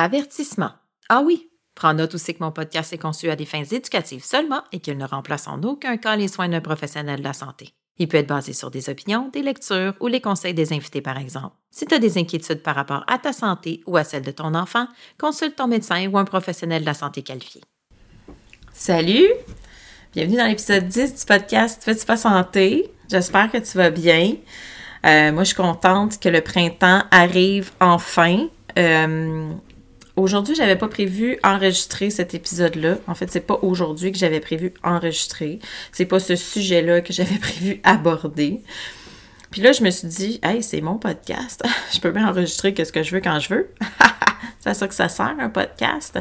Avertissement. Ah oui, Prends note aussi que mon podcast est conçu à des fins éducatives seulement et qu'il ne remplace en aucun cas les soins d'un professionnel de la santé. Il peut être basé sur des opinions, des lectures ou les conseils des invités, par exemple. Si tu as des inquiétudes par rapport à ta santé ou à celle de ton enfant, consulte ton médecin ou un professionnel de la santé qualifié. Salut! Bienvenue dans l'épisode 10 du podcast Fais-tu pas santé? J'espère que tu vas bien. Euh, moi, je suis contente que le printemps arrive enfin. Euh, Aujourd'hui, j'avais pas prévu enregistrer cet épisode-là. En fait, c'est pas aujourd'hui que j'avais prévu enregistrer. C'est pas ce sujet-là que j'avais prévu aborder. Puis là, je me suis dit, hey, c'est mon podcast. je peux bien enregistrer ce que je veux quand je veux. c'est à ça que ça sert, un podcast.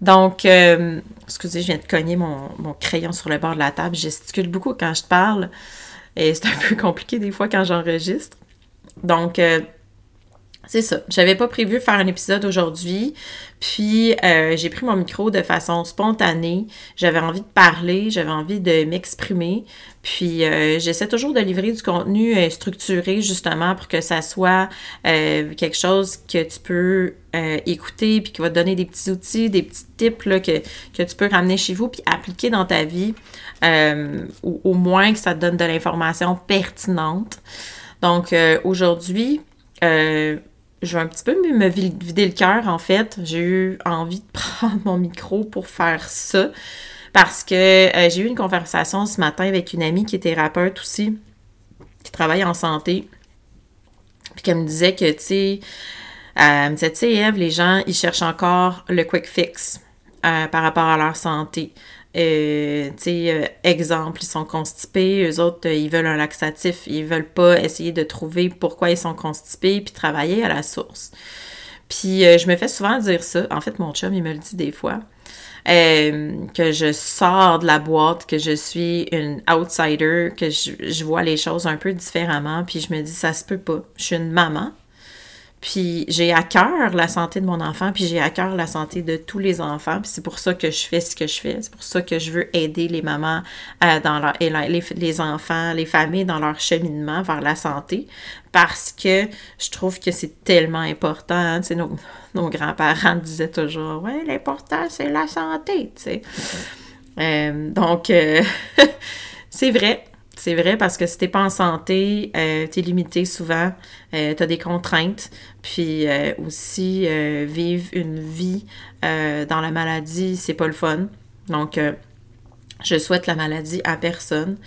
Donc, euh, excusez, je viens de cogner mon, crayon sur le bord de la table. Je gesticule beaucoup quand je parle. Et c'est un peu compliqué des fois quand j'enregistre. Donc, euh, c'est ça. J'avais pas prévu faire un épisode aujourd'hui, puis euh, j'ai pris mon micro de façon spontanée. J'avais envie de parler, j'avais envie de m'exprimer, puis euh, j'essaie toujours de livrer du contenu euh, structuré justement pour que ça soit quelque chose que tu peux écouter, puis qui va te donner des petits outils, des petits tips que, que tu peux ramener chez vous puis appliquer dans ta vie, ou au moins que ça te donne de l'information pertinente. Donc aujourd'hui, je vais un petit peu me vider le cœur, en fait. J'ai eu envie de prendre mon micro pour faire ça parce que euh, j'ai eu une conversation ce matin avec une amie qui est thérapeute aussi, qui travaille en santé, puis qu'elle me disait que, tu sais, elle me disait, tu sais, Eve, les gens, ils cherchent encore le quick fix euh, par rapport à leur santé. Euh, euh, exemple, ils sont constipés, eux autres, euh, ils veulent un laxatif, ils veulent pas essayer de trouver pourquoi ils sont constipés, puis travailler à la source. Puis je me fais souvent dire ça, en fait, mon chum, il me le dit des fois, que je sors de la boîte, que je suis une outsider, que je, je vois les choses un peu différemment, puis je me dis, ça se peut pas. Je suis une maman, puis j'ai à cœur la santé de mon enfant, puis j'ai à cœur la santé de tous les enfants. Puis c'est pour ça que je fais ce que je fais. C'est pour ça que je veux aider les mamans euh, dans les, les, enfants, les familles dans leur cheminement vers la santé. Parce que je trouve que c'est tellement important. Nos, nos grands-parents disaient toujours Ouais, l'important, c'est la santé. Euh, donc, euh, c'est vrai. C'est vrai parce que si t'es pas en santé, euh, t'es limité souvent, euh, t'as des contraintes, puis euh, aussi vivre une vie dans la maladie, c'est pas le fun. Donc, je souhaite la maladie à personne.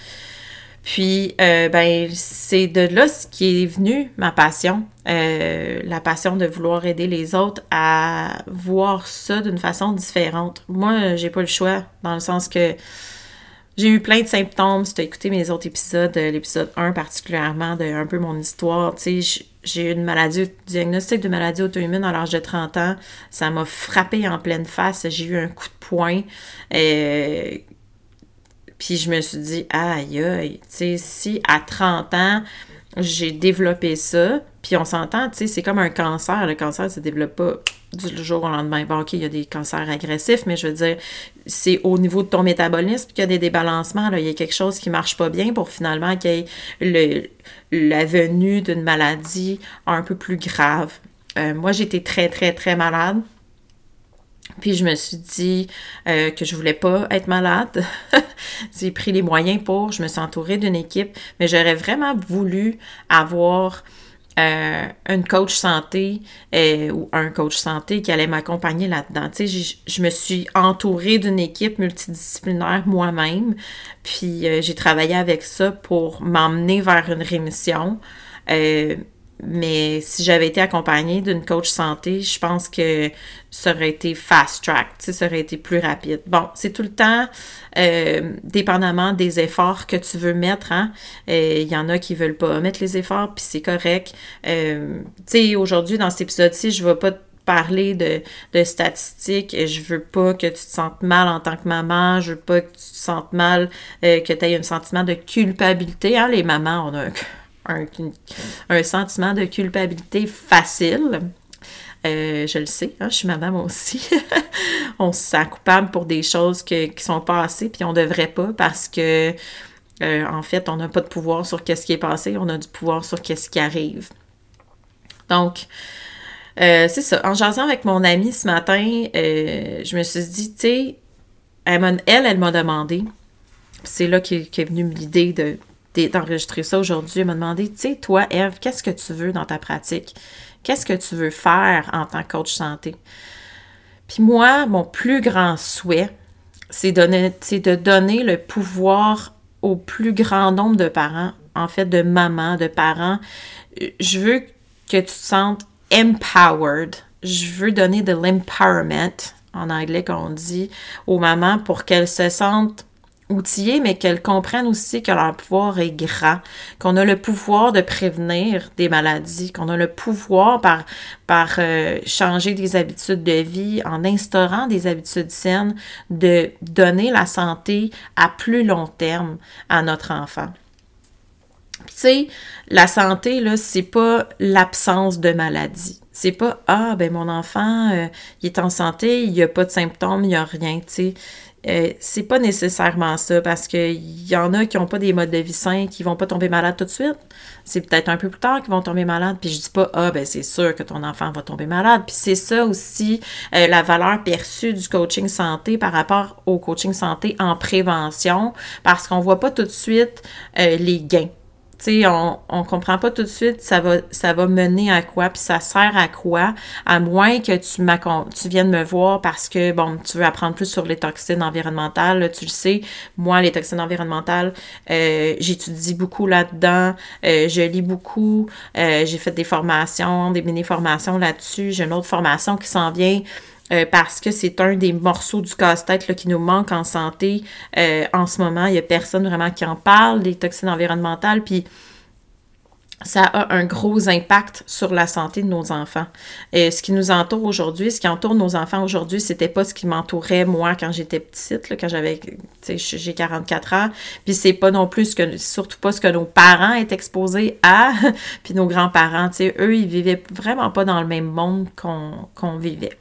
Puis, ben, c'est de là ce qui est venu ma passion, la passion de vouloir aider les autres à voir ça d'une façon différente. Moi, j'ai pas le choix, dans le sens que j'ai eu plein de symptômes. Si tu as écouté mes autres épisodes, euh, l'épisode 1 particulièrement, de un peu mon histoire, tu sais, j'ai eu une maladie, diagnostic de maladie auto-immune à l'âge de 30 ans. Ça m'a frappé en pleine face. J'ai eu un coup de poing. Euh, Puis je me suis dit, aïe, aïe, tu sais, si à 30 ans, j'ai développé ça, puis on s'entend, tu sais, c'est comme un cancer. Le cancer ne se développe pas du jour au lendemain. Bon, OK, il y a des cancers agressifs, mais je veux dire, c'est au niveau de ton métabolisme qu'il y a des débalancements. Là. Il y a quelque chose qui ne marche pas bien pour finalement qu'il y ait la venue d'une maladie un peu plus grave. Euh, moi, j'étais très, très, très malade. Puis je me suis dit euh, que je voulais pas être malade. J'ai pris les moyens pour, je me suis entourée d'une équipe, mais j'aurais vraiment voulu avoir euh, une coach santé euh, ou un coach santé qui allait m'accompagner là-dedans. Tu sais, je me suis entourée d'une équipe multidisciplinaire moi-même, puis j'ai travaillé avec ça pour m'emmener vers une rémission. Mais si j'avais été accompagnée d'une coach santé, je pense que ça aurait été fast track, ça aurait été plus rapide. Bon, c'est tout le temps euh, dépendamment des efforts que tu veux mettre. Hein? Euh, il y en a qui veulent pas mettre les efforts, puis c'est correct. Euh, tu sais, aujourd'hui, dans cet épisode-ci, je vais pas te parler de, de statistiques. Je veux pas que tu te sentes mal en tant que maman. Je veux pas que tu te sentes mal, que tu aies un sentiment de culpabilité. Hein? Les mamans, on a un un, sentiment de culpabilité facile. Euh, je le sais, hein, je suis madame aussi. on se sent coupable pour des choses qui sont passées, puis on devrait pas parce que, euh, en fait, on n'a pas de pouvoir sur ce qui est passé, on a du pouvoir sur ce qui arrive. Donc, euh, c'est ça. En jasant avec mon amie ce matin, je me suis dit, tu sais, elle, elle, m'a demandé, c'est là qu'est est venue l'idée de d'enregistrer ça aujourd'hui, elle m'a demandé, tu sais, toi, Eve, qu'est-ce que tu veux dans ta pratique? Qu'est-ce que tu veux faire en tant que coach santé? Puis moi, mon plus grand souhait, c'est de donner le pouvoir au plus grand nombre de parents, en fait, de mamans, de parents. Je veux que tu te sentes empowered. Je veux donner de l'empowerment, en anglais qu'on dit, aux mamans pour qu'elles se sentent outillées, mais qu'elles comprennent aussi que leur pouvoir est grand, qu'on a le pouvoir de prévenir des maladies, qu'on a le pouvoir par, euh, changer des habitudes de vie, en instaurant des habitudes saines, de donner la santé à plus long terme à notre enfant. Tu sais, la santé, là, c'est pas l'absence de maladie. C'est pas Ah, ben mon enfant, euh, il est en santé, il n'y a pas de symptômes, il n'y a rien, tu sais. Euh, c'est pas nécessairement ça parce qu'il y en a qui n'ont pas des modes de vie sains, qui vont pas tomber malades tout de suite. C'est peut-être un peu plus tard qu'ils vont tomber malades. Puis je dis pas, ah, ben c'est sûr que ton enfant va tomber malade. Puis c'est ça aussi euh, la valeur perçue du coaching santé par rapport au coaching santé en prévention parce qu'on voit pas tout de suite euh, les gains sais, on, on comprend pas tout de suite ça va, ça va mener à quoi, puis ça sert à quoi, à moins que tu, tu viennes me voir parce que, bon, tu veux apprendre plus sur les toxines environnementales. tu le sais, moi, les toxines environnementales, euh, j'étudie beaucoup là-dedans, euh, je lis beaucoup, euh, j'ai fait des formations, des mini-formations là-dessus, j'ai une autre formation qui s'en vient euh, parce que c'est un des morceaux du casse-tête qui nous manque en santé euh, en ce moment. Il n'y a personne vraiment qui en parle des toxines environnementales. Puis ça a un gros impact sur la santé de nos enfants. Et ce qui nous entoure aujourd'hui, ce qui entoure nos enfants aujourd'hui, c'était pas ce qui m'entourait moi quand j'étais petite, quand j'avais, j'ai 44 ans. Puis c'est pas non plus ce que, surtout pas ce que nos parents étaient exposés à, puis nos grands-parents, tu eux, ils vivaient vraiment pas dans le même monde qu'on vivait.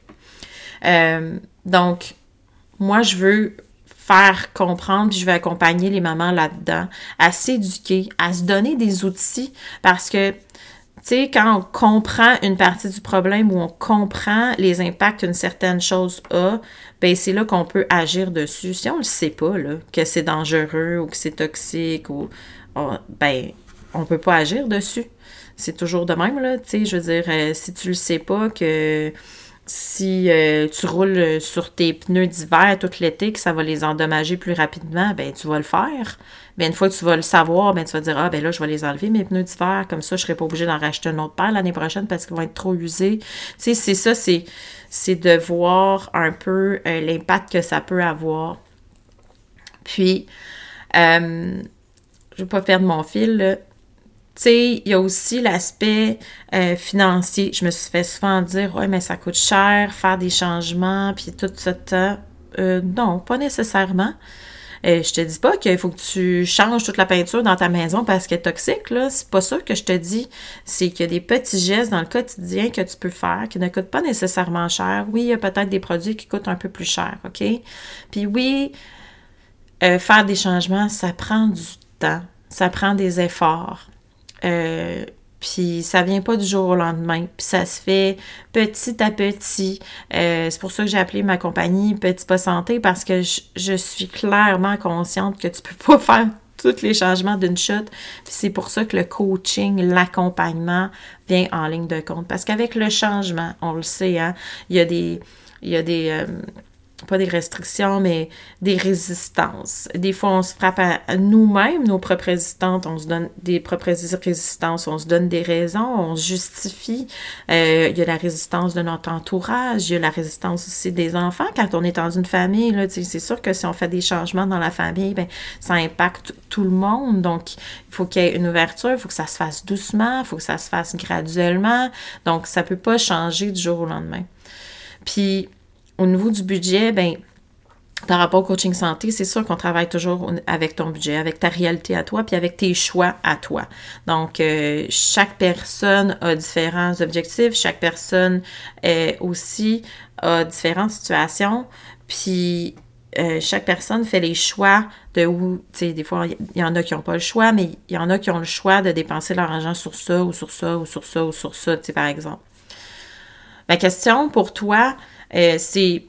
Euh, donc, moi, je veux faire comprendre, puis je veux accompagner les mamans là-dedans, à s'éduquer, à se donner des outils, parce que, tu sais, quand on comprend une partie du problème ou on comprend les impacts qu'une certaine chose a, ben c'est là qu'on peut agir dessus. Si on ne sait pas, là, que c'est dangereux ou que c'est toxique, ou, on, ben, on peut pas agir dessus. C'est toujours de même, là, tu sais, je veux dire, euh, si tu le sais pas que si euh, tu roules sur tes pneus d'hiver tout l'été, que ça va les endommager plus rapidement, ben tu vas le faire. Mais une fois que tu vas le savoir, ben tu vas dire Ah ben là, je vais les enlever, mes pneus d'hiver, comme ça, je ne serai pas obligé d'en racheter un autre paire l'année prochaine parce qu'ils vont être trop usés. Tu sais, c'est ça, c'est, c'est de voir un peu euh, l'impact que ça peut avoir. Puis, euh, je ne vais pas perdre mon fil, là sais, il y a aussi l'aspect euh, financier. Je me suis fait souvent dire, ouais, mais ça coûte cher, faire des changements, puis tout ça. Euh, non, pas nécessairement. Euh, je te dis pas qu'il faut que tu changes toute la peinture dans ta maison parce qu'elle est toxique, là. C'est pas ça que je te dis. C'est qu'il y a des petits gestes dans le quotidien que tu peux faire qui ne coûtent pas nécessairement cher. Oui, il y a peut-être des produits qui coûtent un peu plus cher, OK? Puis oui, euh, faire des changements, ça prend du temps, ça prend des efforts. Euh, puis ça vient pas du jour au lendemain. Puis ça se fait petit à petit. Euh, c'est pour ça que j'ai appelé ma compagnie Petit Pas Santé parce que je, suis clairement consciente que tu peux pas faire tous les changements d'une shot. C'est pour ça que le coaching, l'accompagnement vient en ligne de compte. Parce qu'avec le changement, on le sait, hein, il y a des, il y a des, euh, pas des restrictions, mais des résistances. Des fois, on se frappe à nous-mêmes, nos propres résistances, on se donne des propres résistances, on se donne des raisons, on justifie. Euh, il y a la résistance de notre entourage, il y a la résistance aussi des enfants. Quand on est dans une famille, c'est sûr que si on fait des changements dans la famille, ben, ça impacte tout le monde. Donc, il faut qu'il y ait une ouverture, il faut que ça se fasse doucement, il faut que ça se fasse graduellement. Donc, ça peut pas changer du jour au lendemain. Puis, au niveau du budget, ben par rapport au coaching santé, c'est sûr qu'on travaille toujours avec ton budget, avec ta réalité à toi, puis avec tes choix à toi. Donc, euh, chaque personne a différents objectifs, chaque personne euh, aussi a différentes situations, puis euh, chaque personne fait les choix de où, tu sais, des fois, il y en a qui n'ont pas le choix, mais il y en a qui ont le choix de dépenser leur argent sur ça, ou sur ça, ou sur ça, ou sur ça, tu sais, par exemple. Ma question pour toi, euh, c'est,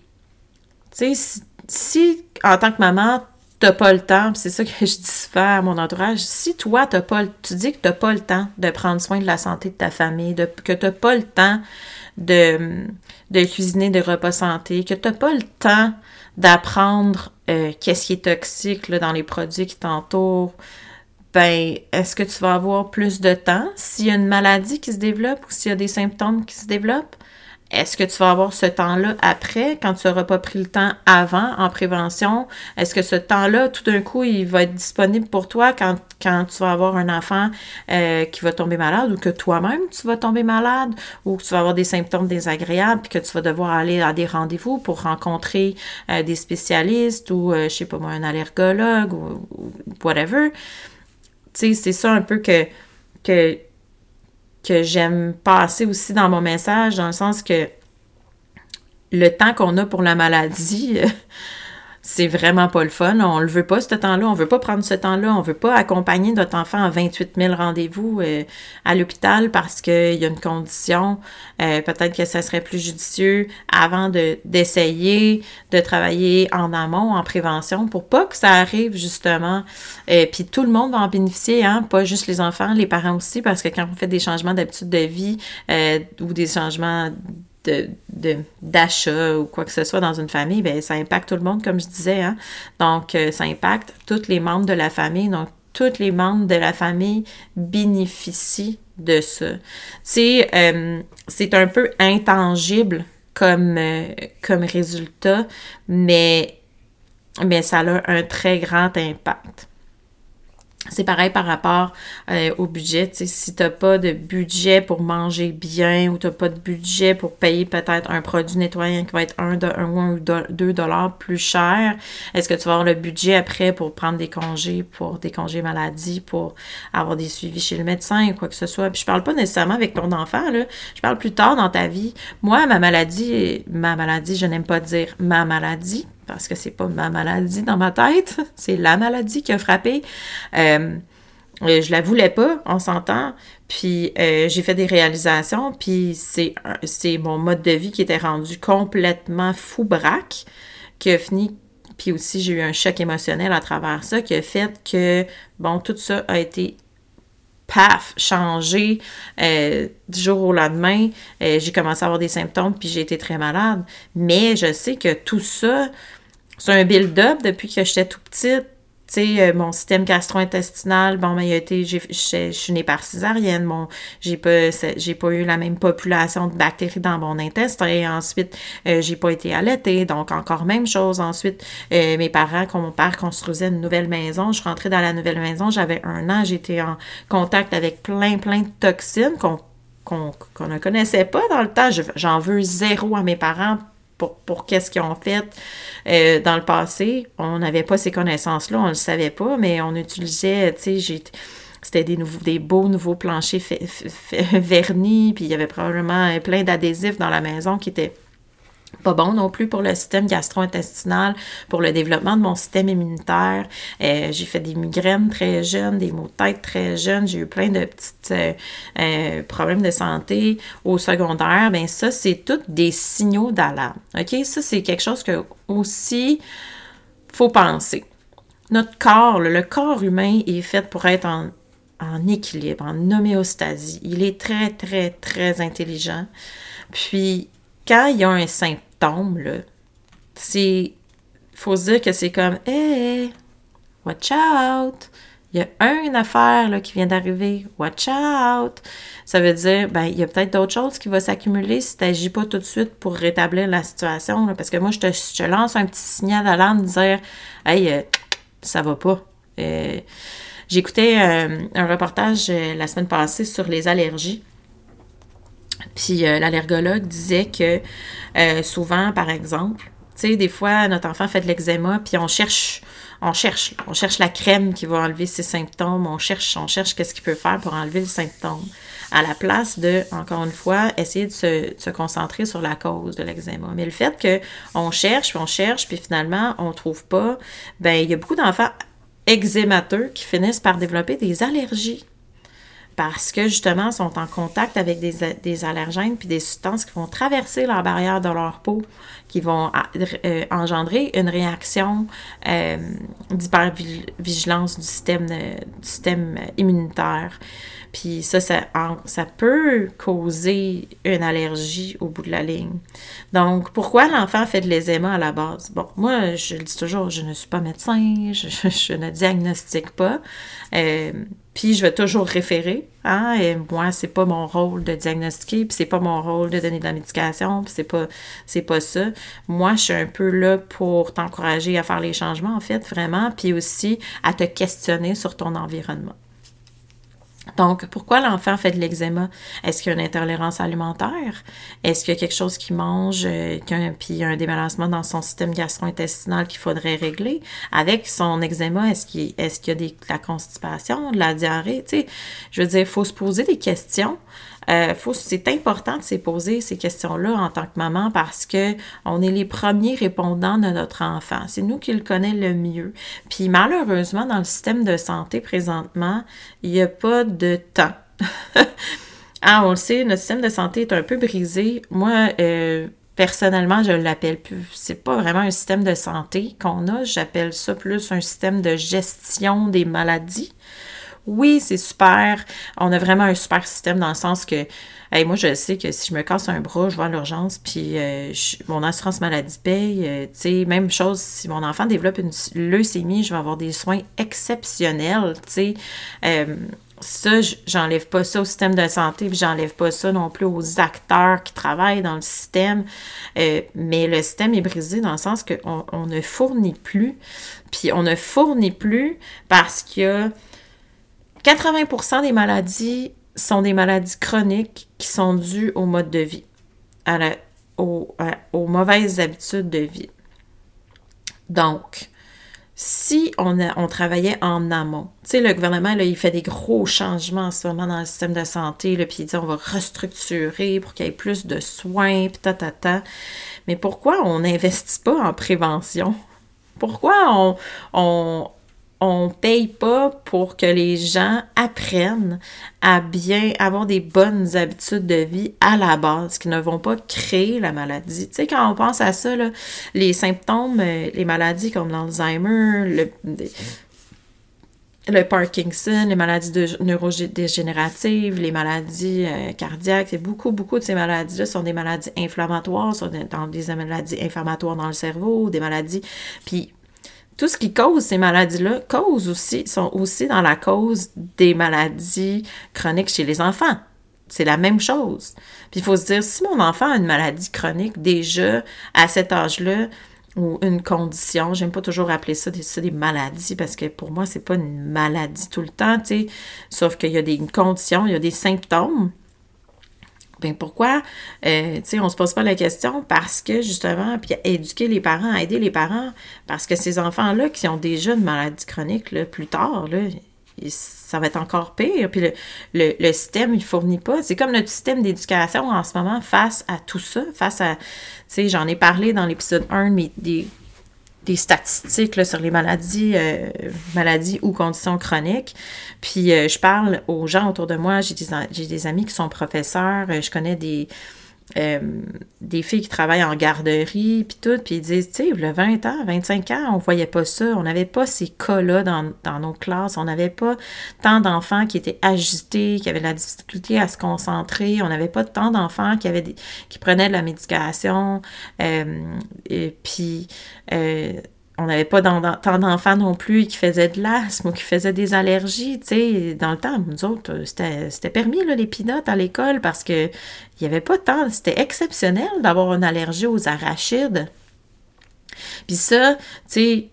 si, en tant que maman, t'as pas le temps, c'est ça que je dis souvent à mon entourage, si toi, t'as pas, tu dis que t'as pas le temps de prendre soin de la santé de ta famille, de, que t'as pas le temps de, de cuisiner des repas santé, que t'as pas le temps d'apprendre euh, qu'est-ce qui est toxique dans les produits qui t'entourent, ben, est-ce que tu vas avoir plus de temps? S'il y a une maladie qui se développe ou s'il y a des symptômes qui se développent? Est-ce que tu vas avoir ce temps-là après, quand tu n'auras pas pris le temps avant en prévention? Est-ce que ce temps-là, tout d'un coup, il va être disponible pour toi quand, quand tu vas avoir un enfant euh, qui va tomber malade ou que toi-même tu vas tomber malade ou que tu vas avoir des symptômes désagréables puis que tu vas devoir aller à des rendez-vous pour rencontrer euh, des spécialistes ou, euh, je sais pas moi, un allergologue ou, ou whatever? Tu sais, c'est ça un peu que, que que j'aime passer aussi dans mon message, dans le sens que le temps qu'on a pour la maladie, c'est vraiment pas le fun. On le veut pas, ce temps-là. On veut pas prendre ce temps-là. On veut pas accompagner notre enfant à 28 000 rendez-vous euh, à l'hôpital parce qu'il y a une condition. Euh, peut-être que ça serait plus judicieux avant de, d'essayer de travailler en amont, en prévention, pour pas que ça arrive, justement. euh, Puis tout le monde va en bénéficier, hein? pas juste les enfants, les parents aussi, parce que quand on fait des changements d'habitude de vie ou des changements de, d'achat ou quoi que ce soit dans une famille, bien, ça impacte tout le monde, comme je disais. Hein? Donc, euh, ça impacte tous les membres de la famille. Donc, tous les membres de la famille bénéficient de ça. C'est, euh, c'est un peu intangible comme, euh, comme résultat, mais, mais ça a un très grand impact. C'est pareil par rapport euh, au budget. Si tu n'as pas de budget pour manger bien ou tu n'as pas de budget pour payer peut-être un produit nettoyant qui va être un, ou deux dollars plus cher, est-ce que tu vas avoir le budget après pour prendre des congés, pour des congés maladie, pour avoir des suivis chez le médecin ou quoi que ce soit? Puis je parle pas nécessairement avec ton enfant, là. je parle plus tard dans ta vie. Moi, ma maladie, ma maladie, je n'aime pas dire ma maladie parce que c'est pas ma maladie dans ma tête, c'est la maladie qui a frappé. Euh, je la voulais pas, on s'entend. Puis euh, j'ai fait des réalisations, puis c'est, c'est mon mode de vie qui était rendu complètement fou braque, qui a fini. Puis aussi, j'ai eu un choc émotionnel à travers ça, qui a fait que, bon, tout ça a été paf, changé euh, du jour au lendemain. j'ai commencé à avoir des symptômes, puis j'ai été très malade. Mais je sais que tout ça, c'est un build-up depuis que j'étais tout petite. Tu sais, euh, mon système gastro-intestinal, bon, mais ben, il je suis née par césarienne, bon, j'ai pas, j'ai pas eu la même population de bactéries dans mon intestin. Et ensuite, euh, j'ai pas été allaitée, donc encore même chose. Ensuite, euh, mes parents, quand mon père construisait une nouvelle maison, je rentrée dans la nouvelle maison, j'avais un an, j'étais en contact avec plein, plein de toxines qu'on qu'on ne connaissait pas dans le temps. J'en veux zéro à mes parents pour, qu'est-ce qu'ils ont fait euh, dans le passé. On n'avait pas ces connaissances-là, on ne le savait pas, mais on utilisait, tu sais, c'était des, des beaux nouveaux planchers vernis, puis il y avait probablement plein d'adhésifs dans la maison qui étaient pas bon non plus pour le système gastro-intestinal, pour le développement de mon système immunitaire. Euh, j'ai fait des migraines très jeunes, des maux de tête très jeunes. J'ai eu plein de petits euh, euh, problèmes de santé au secondaire. Bien, ça, c'est tous des signaux d'alarme. OK? Ça, c'est quelque chose que aussi faut penser. Notre corps, le corps humain est fait pour être en, en équilibre, en homéostasie. Il est très, très, très intelligent. Puis, quand il y a un symptôme, là, c'est. faut se dire que c'est comme Hey, watch out! Il y a une affaire là, qui vient d'arriver, watch out! Ça veut dire, ben, il y a peut-être d'autres choses qui vont s'accumuler si tu n'agis pas tout de suite pour rétablir la situation. parce que moi, je te, lance un petit signal d'alarme, dire Hey, euh, ça va pas. Euh, J'écoutais euh, un reportage la semaine passée sur les allergies. Puis euh, l'allergologue disait que euh, souvent, par exemple, tu sais, des fois, notre enfant fait de l'eczéma, puis on cherche, on cherche, on cherche la crème qui va enlever ses symptômes, on cherche, on cherche qu'est-ce qu'il peut faire pour enlever le symptôme, à la place de, encore une fois, essayer de se, concentrer sur la cause de l'eczéma. Mais le fait qu'on cherche, puis on cherche, puis finalement, on ne trouve pas, ben il y a beaucoup d'enfants eczémateux qui finissent par développer des allergies parce que justement sont en contact avec des, allergènes puis des substances qui vont traverser leur barrière de leur peau, qui vont euh, engendrer une réaction euh, d'hypervigilance du système, du système immunitaire. Puis ça, ça, peut causer une allergie au bout de la ligne. Donc, pourquoi l'enfant fait de l'eczéma à la base? Bon, moi, je le dis toujours, je ne suis pas médecin, je, ne diagnostique pas. Euh, puis je vais toujours référer. Hein, et moi, c'est pas mon rôle de diagnostiquer, puis c'est pas mon rôle de donner de la médication, puis c'est pas, c'est pas ça. Moi, je suis un peu là pour t'encourager à faire les changements, en fait, vraiment, puis aussi à te questionner sur ton environnement. Donc, pourquoi l'enfant fait de l'eczéma? Est-ce qu'il y a une intolérance alimentaire? Est-ce qu'il y a quelque chose qui mange, euh, puis il y a un débalancement dans son système gastro-intestinal qu'il faudrait régler? Avec son eczéma, est-ce qu'il y a des, de la constipation, de la diarrhée? Tu sais, je veux dire, il faut se poser des questions euh, c'est important de se poser ces questions-là en tant que maman parce que on est les premiers répondants de notre enfant. C'est nous qui le connaissons le mieux. Puis malheureusement, dans le système de santé présentement, il n'y a pas de temps. ah, on le sait, notre système de santé est un peu brisé. Moi, euh, personnellement, je l'appelle plus. C'est pas vraiment un système de santé qu'on a. J'appelle ça plus un système de gestion des maladies. Oui, c'est super. On a vraiment un super système dans le sens que moi, je sais que si je me casse un bras, je vais à l'urgence, puis euh, mon assurance maladie paye. Euh, tu sais, même chose, si mon enfant développe une leucémie, je vais avoir des soins exceptionnels. Tu sais, euh, ça, j'enlève pas ça au système de santé, puis j'enlève pas ça non plus aux acteurs qui travaillent dans le système. mais le système est brisé dans le sens qu'on on ne fournit plus. Puis on ne fournit plus parce qu'il y a 80% des maladies sont des maladies chroniques qui sont dues au mode de vie, à aux, mauvaises habitudes de vie. Donc, si on, on travaillait en amont, tu sais, le gouvernement, là, il fait des gros changements en ce moment dans le système de santé, là, puis il dit on va restructurer pour qu'il y ait plus de soins, puis ta, ta, ta. Mais pourquoi on n'investit pas en prévention? Pourquoi on, on, on paye pas pour que les gens apprennent à bien avoir des bonnes habitudes de vie à la base, qui ne vont pas créer la maladie. Tu sais, quand on pense à ça, les symptômes, euh, les maladies comme l'Alzheimer, le, Parkinson, les maladies neurodégénératives, les maladies euh, cardiaques, beaucoup, beaucoup de ces maladies-là sont des maladies inflammatoires, sont des, des maladies inflammatoires dans le cerveau, des maladies... Puis tout ce qui cause ces maladies-là cause aussi, sont aussi dans la cause des maladies chroniques chez les enfants. C'est la même chose. Puis il faut se dire, si mon enfant a une maladie chronique déjà à cet âge-là, ou une condition, j'aime pas toujours appeler ça des, maladies parce que pour moi, c'est pas une maladie tout le temps, tu sauf qu'il y a des conditions, il y a des symptômes Ben pourquoi, euh, tu sais, on se pose pas la question parce que justement, puis éduquer les parents, aider les parents, parce que ces enfants-là qui ont déjà une maladie chronique, là, plus tard, là, ça va être encore pire. Puis le, le, système, il fournit pas. C'est comme notre système d'éducation en ce moment face à tout ça, face à, tu sais, j'en ai parlé dans l'épisode 1 mais des, des statistiques là, sur les maladies, euh, maladies ou conditions chroniques. Puis euh, je parle aux gens autour de moi. J'ai des, j'ai des amis qui sont professeurs. Euh, je connais des, euh, des filles qui travaillent en garderie, puis tout, puis ils disent, tu sais, le 20 ans, 25 ans, on voyait pas ça, on n'avait pas ces cas-là dans, nos classes, on n'avait pas tant d'enfants qui étaient agités, qui avaient de la difficulté à se concentrer, on n'avait pas tant d'enfants qui avaient qui prenaient de la médication, euh, et puis... Euh, on n'avait pas tant d'enfants non plus qui faisaient de l'asthme ou qui faisaient des allergies, tu dans le temps, nous autres, c'était permis, là, les pinottes à l'école, parce que il n'y avait pas tant, c'était exceptionnel d'avoir une allergie aux arachides. Puis ça, tu sais,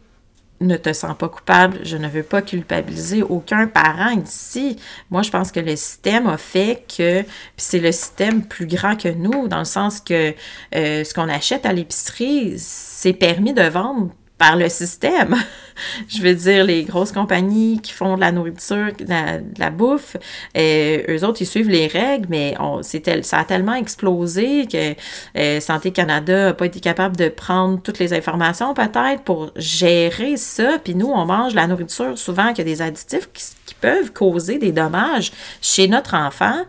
ne te sens pas coupable, je ne veux pas culpabiliser aucun parent ici. Moi, je pense que le système a fait que, c'est le système plus grand que nous, dans le sens que euh, ce qu'on achète à l'épicerie, c'est permis de vendre par le système. je veux dire, les grosses compagnies qui font de la nourriture, de la, bouffe, euh, eux autres, ils suivent les règles, mais on, tel, ça a tellement explosé que euh, Santé Canada n'a pas été capable de prendre toutes les informations peut-être pour gérer ça. Puis nous, on mange la nourriture souvent qui a des additifs qui, peuvent causer des dommages chez notre enfant.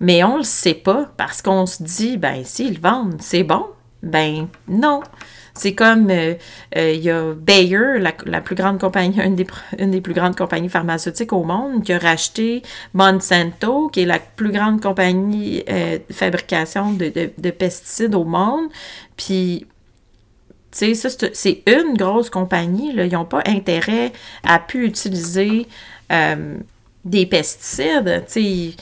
Mais on le sait pas parce qu'on se dit, ben, s'ils vendent, c'est bon. Ben, non. C'est comme, euh, euh, il y a Bayer, la, plus grande compagnie, une des, une des plus grandes compagnies pharmaceutiques au monde, qui a racheté Monsanto, qui est la plus grande compagnie euh, de fabrication de, de, pesticides au monde. Puis, tu sais, c'est une grosse compagnie. Là. Ils n'ont pas intérêt à pu utiliser des pesticides. Tu sais,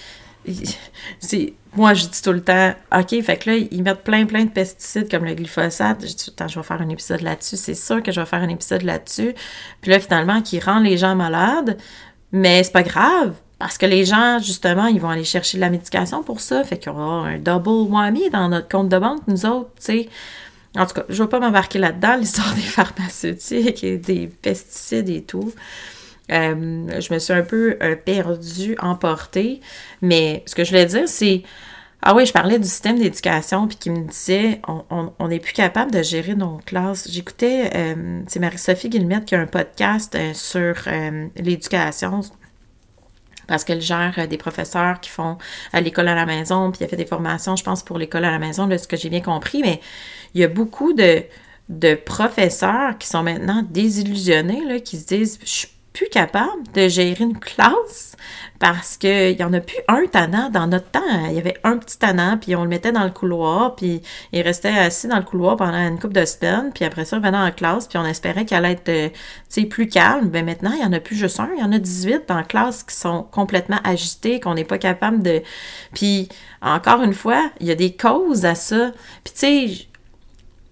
moi, je dis tout le temps, OK, fait que là, ils mettent plein, plein de pesticides comme le glyphosate. Je dis, je vais faire un épisode là-dessus. C'est sûr que je vais faire un épisode là-dessus. Puis là, finalement, qui rend les gens malades. Mais c'est pas grave. Parce que les gens, justement, ils vont aller chercher de la médication pour ça. Fait qu'on va un double whammy dans notre compte de banque, nous autres, tu sais. En tout cas, je vais pas m'embarquer là-dedans, l'histoire des pharmaceutiques et des pesticides et tout. Euh, je me suis un peu euh, perdue, emportée. Mais ce que je voulais dire, c'est. Ah oui, je parlais du système d'éducation, puis qui me disait on n'est plus capable de gérer nos classes. J'écoutais, euh, c'est Marie-Sophie Guillemette qui a un podcast sur l'éducation parce qu'elle gère des professeurs qui font à l'école à la maison, puis elle fait des formations, je pense, pour l'école à la maison, de ce que j'ai bien compris, mais il y a beaucoup de, de professeurs qui sont maintenant désillusionnés, là, qui se disent je plus capable de gérer une classe parce qu'il n'y en a plus un tannant dans notre temps. Il y avait un petit tannant, puis on le mettait dans le couloir, puis il restait assis dans le couloir pendant une couple de semaines, puis après ça, il venait en classe, puis on espérait qu'il allait être euh, plus calme. Mais ben, maintenant, il n'y en a plus juste un, il y en a 18 dans la classe qui sont complètement agités, qu'on n'est pas capable de... Puis, encore une fois, il y a des causes à ça. Puis, tu sais,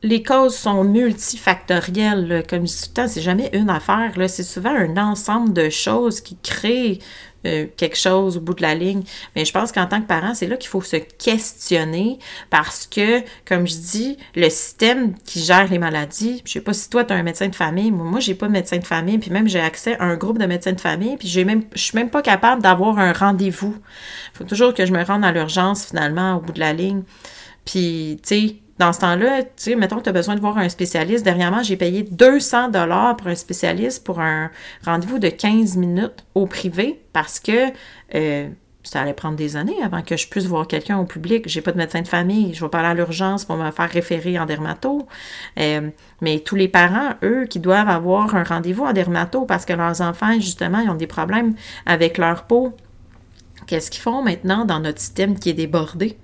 les causes sont multifactorielles. Comme je dis tout le temps, c'est jamais une affaire. C'est souvent un ensemble de choses qui créent euh, quelque chose au bout de la ligne. Mais je pense qu'en tant que parent, c'est là qu'il faut se questionner parce que, comme je dis, le système qui gère les maladies, je sais pas si toi, tu as un médecin de famille, moi, moi j'ai pas de médecin de famille, puis même j'ai accès à un groupe de médecins de famille, puis j'ai même, je suis même pas capable d'avoir un rendez-vous. Il faut toujours que je me rende à l'urgence, finalement, au bout de la ligne. Puis, tu sais, dans ce temps-là, tu sais, mettons que tu as besoin de voir un spécialiste. Dernièrement, j'ai payé 200 dollars pour un spécialiste pour un rendez-vous de 15 minutes au privé parce que euh, ça allait prendre des années avant que je puisse voir quelqu'un au public. J'ai pas de médecin de famille. Je vais parler à l'urgence pour me faire référer en dermato. Euh, mais tous les parents, eux, qui doivent avoir un rendez-vous en dermato parce que leurs enfants, justement, ils ont des problèmes avec leur peau. Qu'est-ce qu'ils font maintenant dans notre système qui est débordé?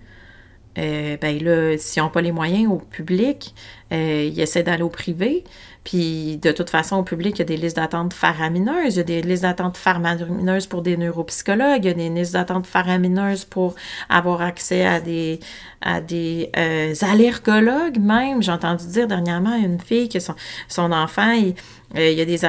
Euh, ben là, s'ils n'ont pas les moyens au public, euh, ils essaient d'aller au privé. Puis de toute façon, au public, il y a des listes d'attente faramineuses, il y a des listes d'attente faramineuses pour des neuropsychologues, il y a des listes d'attente faramineuses pour avoir accès à des, à des euh, allergologues même. J'ai entendu dire dernièrement une fille que son, son enfant, il, euh, a des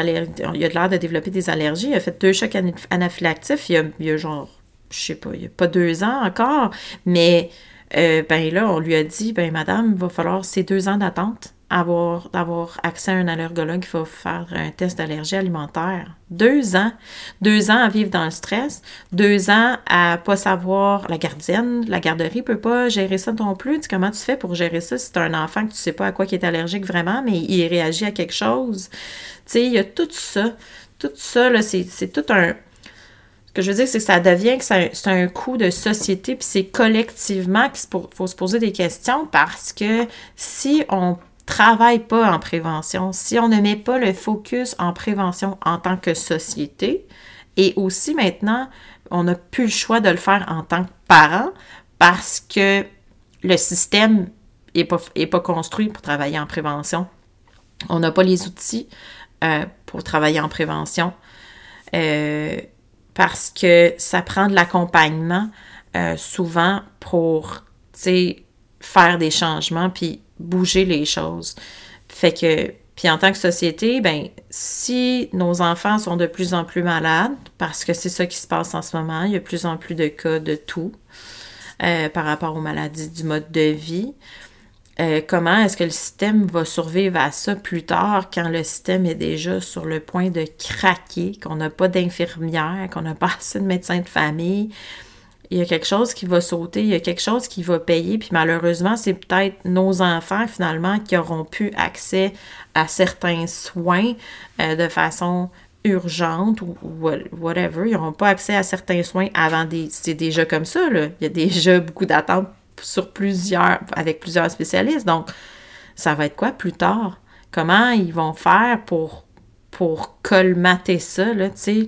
il a l'air de développer des allergies, il a fait deux chocs anaphylactifs, il y a, a genre, je sais pas, il y a pas deux ans encore, mais euh, ben là, on lui a dit, ben madame, il va falloir ces deux ans d'attente avoir, d'avoir accès à un allergologue il faut faire un test d'allergie alimentaire. Deux ans. Deux ans à vivre dans le stress. Deux ans à pas savoir la gardienne. La garderie peut pas gérer ça non plus. comment tu fais pour gérer ça si tu un enfant que tu sais pas à quoi qui est allergique vraiment, mais il réagit à quelque chose? Tu sais, il y a tout ça. Tout ça, là, c'est, c'est tout un ce que je veux dire, c'est que ça devient que c'est un, coup de société, puis c'est collectivement qu'il faut se poser des questions parce que si on travaille pas en prévention, si on ne met pas le focus en prévention en tant que société, et aussi maintenant, on n'a plus le choix de le faire en tant que parent parce que le système n'est pas, est pas construit pour travailler en prévention. On n'a pas les outils euh, pour travailler en prévention. Euh, parce que ça prend de l'accompagnement euh, souvent pour, faire des changements puis bouger les choses. Fait que, puis en tant que société, ben, si nos enfants sont de plus en plus malades, parce que c'est ça qui se passe en ce moment, il y a de plus en plus de cas de tout euh, par rapport aux maladies du mode de vie, euh, comment est-ce que le système va survivre à ça plus tard quand le système est déjà sur le point de craquer, qu'on n'a pas d'infirmière, qu'on n'a pas assez de médecins de famille? Il y a quelque chose qui va sauter, il y a quelque chose qui va payer, puis malheureusement, c'est peut-être nos enfants finalement qui auront pu accès à certains soins euh, de façon urgente ou, whatever. Ils n'auront pas accès à certains soins avant des. C'est déjà comme ça, là. Il y a déjà beaucoup d'attentes sur plusieurs, avec plusieurs spécialistes. Donc, ça va être quoi plus tard? Comment ils vont faire pour, pour colmater ça, là, tu sais?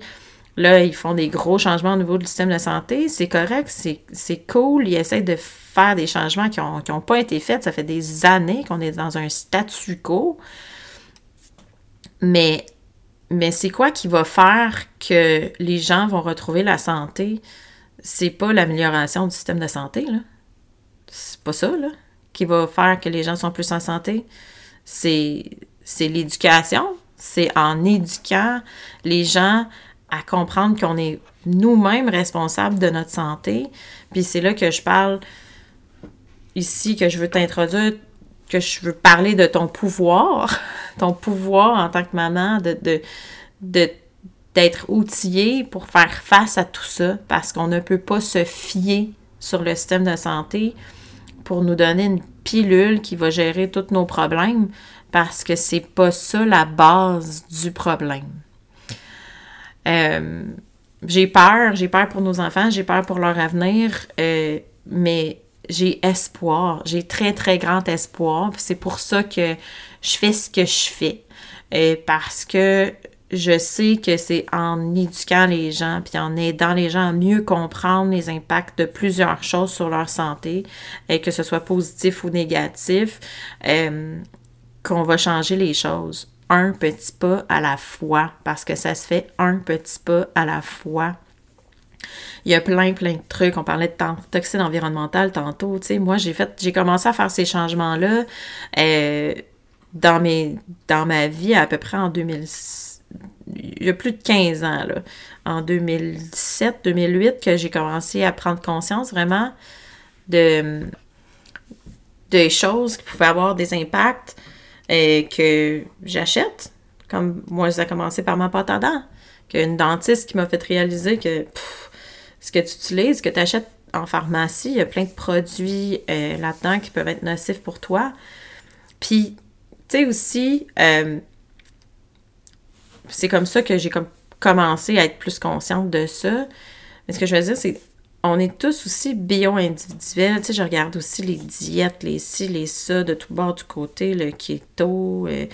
Là, ils font des gros changements au niveau du système de santé. C'est correct, c'est cool. Ils essaient de faire des changements qui n'ont pas été faits. Ça fait des années qu'on est dans un statu quo. Mais, mais c'est quoi qui va faire que les gens vont retrouver la santé? C'est pas l'amélioration du système de santé, là c'est pas ça, là, qui va faire que les gens sont plus en santé. C'est, c'est l'éducation. C'est en éduquant les gens à comprendre qu'on est nous-mêmes responsables de notre santé. Puis c'est là que je parle ici, que je veux t'introduire, que je veux parler de ton pouvoir, ton pouvoir en tant que maman, de, de, d'être outillé pour faire face à tout ça, parce qu'on ne peut pas se fier sur le système de santé pour nous donner une pilule qui va gérer tous nos problèmes parce que c'est pas ça la base du problème. Euh, j'ai peur, j'ai peur pour nos enfants, j'ai peur pour leur avenir, euh, mais j'ai espoir, j'ai très très grand espoir. C'est pour ça que je fais ce que je fais. Euh, parce que je sais que c'est en éduquant les gens, puis en aidant les gens à mieux comprendre les impacts de plusieurs choses sur leur santé, et que ce soit positif ou négatif, euh, qu'on va changer les choses. Un petit pas à la fois, parce que ça se fait un petit pas à la fois. Il y a plein, plein de trucs. On parlait de toxine environnementale tantôt. Moi, j'ai fait, j'ai commencé à faire ces changements-là euh, dans, mes, dans ma vie à peu près en 2006 il y a plus de 15 ans, là, en 2007-2008, que j'ai commencé à prendre conscience vraiment de des choses qui pouvaient avoir des impacts et que j'achète. Comme moi, ça a commencé par ma pâte à dents. Qu'une dentiste qui m'a fait réaliser que ce que tu utilises, ce que tu achètes en pharmacie, il y a plein de produits euh, là-dedans qui peuvent être nocifs pour toi. Puis, tu sais aussi, euh, c'est comme ça que j'ai commencé à être plus consciente de ça. Mais ce que je veux dire, c'est on est tous aussi bio-individuels. Tu sais, je regarde aussi les diètes, les ci, les ça, de tout bord du côté, le keto, euh,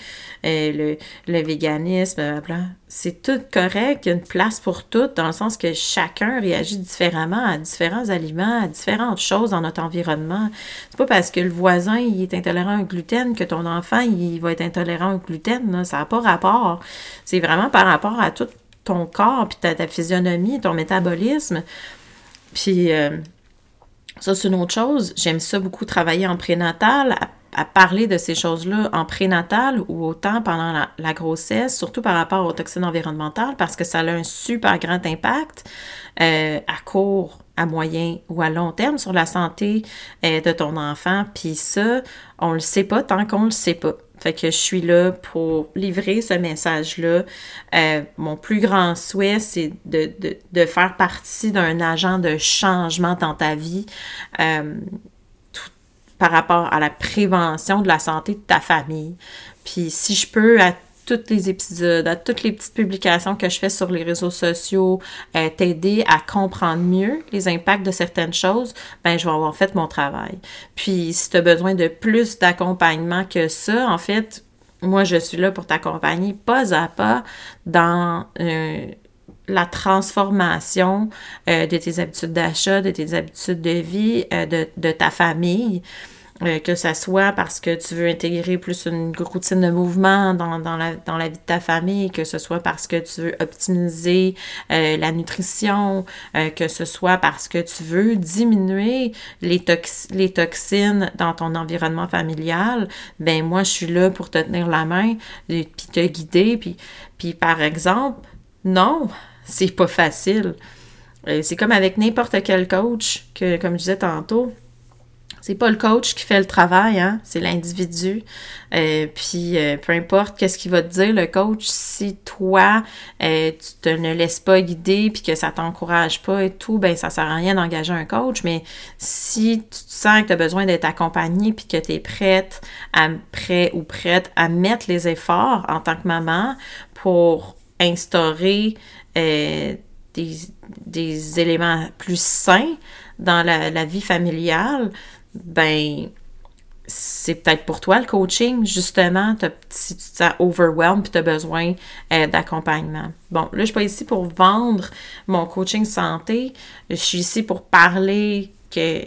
euh, le, le, véganisme, bla. C'est tout correct, une place pour tout, dans le sens que chacun réagit différemment à différents aliments, à différentes choses dans notre environnement. C'est pas parce que le voisin, est intolérant au gluten que ton enfant, il va être intolérant au gluten. Ça n'a pas rapport. C'est vraiment par rapport à tout ton corps, puis ta, ta physionomie, ton métabolisme. Puis euh, ça, c'est une autre chose. J'aime ça beaucoup travailler en prénatal à parler de ces choses-là en prénatal ou autant pendant la, grossesse, surtout par rapport aux toxines environnementales, parce que ça a un super grand impact euh, à court, à moyen ou à long terme sur la santé euh, de ton enfant. Puis ça, on le sait pas tant qu'on le sait pas. Fait que je suis là pour livrer ce message-là. Euh, mon plus grand souhait, c'est de, de, faire partie d'un agent de changement dans ta vie euh, tout, par rapport à la prévention de la santé de ta famille. Puis si je peux à tous les épisodes, toutes les petites publications que je fais sur les réseaux sociaux, euh, t'aider à comprendre mieux les impacts de certaines choses, ben je vais avoir fait mon travail. Puis si tu as besoin de plus d'accompagnement que ça, en fait, moi je suis là pour t'accompagner pas à pas dans euh, la transformation euh, de tes habitudes d'achat, de tes habitudes de vie, de, de ta famille. Euh, que ça soit parce que tu veux intégrer plus une routine de mouvement dans, la, vie de ta famille, que ce soit parce que tu veux optimiser euh, la nutrition, euh, que ce soit parce que tu veux diminuer les, tox les toxines dans ton environnement familial, ben moi je suis là pour te tenir la main puis te guider. Puis, puis par exemple, non, c'est pas facile. C'est comme avec n'importe quel coach que, comme je disais tantôt, c'est pas le coach qui fait le travail, hein? c'est l'individu. Euh, puis euh, peu importe qu'est-ce qu'il va te dire, le coach, si toi, euh, tu te ne laisses pas guider puis que ça t'encourage pas et tout, ben ça sert à rien d'engager un coach. Mais si tu sens que tu as besoin d'être accompagné puis que tu es prête, à, prêt ou prête à mettre les efforts en tant que maman pour instaurer des, éléments plus sains dans la vie familiale, ben c'est peut-être pour toi le coaching, justement, si tu te sens overwhelmed et tu as besoin euh, d'accompagnement. Bon, là, je suis pas ici pour vendre mon coaching santé. Je suis ici pour parler que,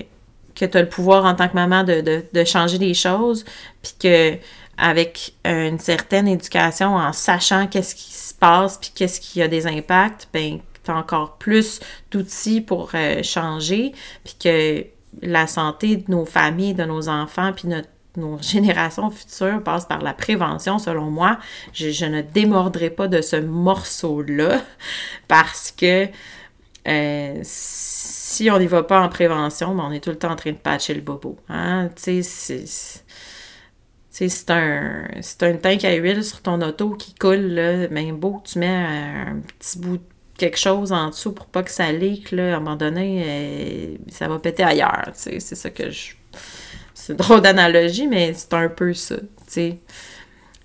que tu as le pouvoir en tant que maman de, de, de changer les choses, puis que avec une certaine éducation, en sachant qu'est-ce qui se passe, puis qu'est-ce qui a des impacts, ben tu as encore plus d'outils pour euh, changer, puis que la santé de nos familles, de nos enfants, puis notre nos générations futures passe par la prévention, selon moi. Je, ne démordrai pas de ce morceau-là parce que euh, si on n'y va pas en prévention, ben, on est tout le temps en train de patcher le bobo. Hein? Tu sais, c'est un, un tank à huile sur ton auto qui coule, là, même beau tu mets un petit bout de quelque chose en dessous pour pas que ça leak, là, à un moment donné, euh, ça va péter ailleurs, C'est ça que je... C'est drôle d'analogie, mais c'est un peu ça,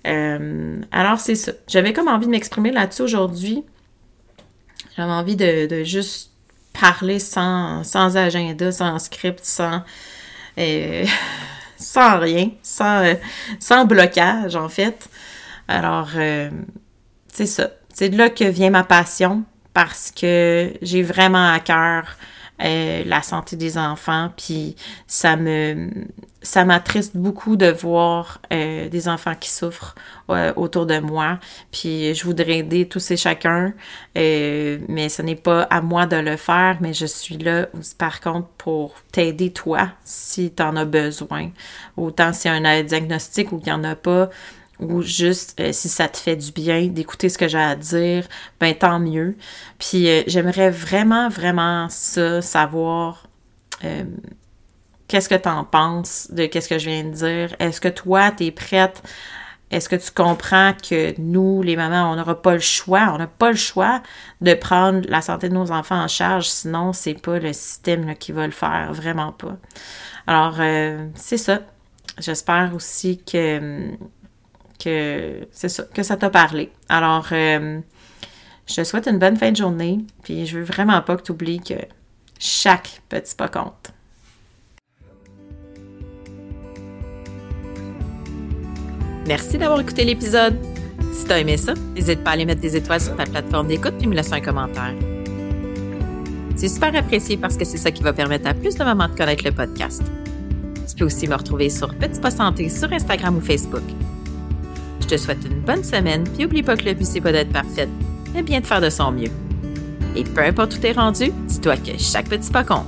euh, alors, c'est ça. J'avais comme envie de m'exprimer là-dessus aujourd'hui. J'avais envie de, juste parler sans, sans agenda, sans script, sans... Euh, sans rien, sans, sans blocage, en fait. Alors, c'est ça. C'est de là que vient ma passion parce que j'ai vraiment à cœur euh, la santé des enfants, puis ça me ça m'attriste beaucoup de voir euh, des enfants qui souffrent euh, autour de moi, puis je voudrais aider tous et chacun, mais ce n'est pas à moi de le faire, mais je suis là par contre pour t'aider toi si tu en as besoin, autant s'il y a un diagnostic ou qu'il n'y en a pas, ou juste euh, si ça te fait du bien d'écouter ce que j'ai à dire, ben tant mieux. Puis euh, j'aimerais vraiment, vraiment ça, savoir euh, qu'est-ce que tu en penses de qu'est-ce que je viens de dire? Est-ce que toi, tu es prête? Est-ce que tu comprends que nous, les mamans, on n'aura pas le choix, on n'a pas le choix de prendre la santé de nos enfants en charge, sinon c'est pas le système qui va le faire, vraiment pas. Alors, c'est ça. J'espère aussi que que c'est ça, que ça t'a parlé. Alors, euh, je te souhaite une bonne fin de journée, puis je veux vraiment pas que tu oublies que chaque petit pas compte. Merci d'avoir écouté l'épisode. Si tu as aimé ça, n'hésite pas à aller mettre des étoiles sur ta plateforme d'écoute et me laisser un commentaire. C'est super apprécié parce que c'est ça qui va permettre à plus de mamans de connaître le podcast. Tu peux aussi me retrouver sur Petit Pas Santé sur Instagram ou Facebook. Je te souhaite une bonne semaine, puis oublie pas que le but c'est pas d'être parfaite, mais bien de faire de son mieux. Et peu importe où t'es rendu, dis-toi que chaque petit pas compte.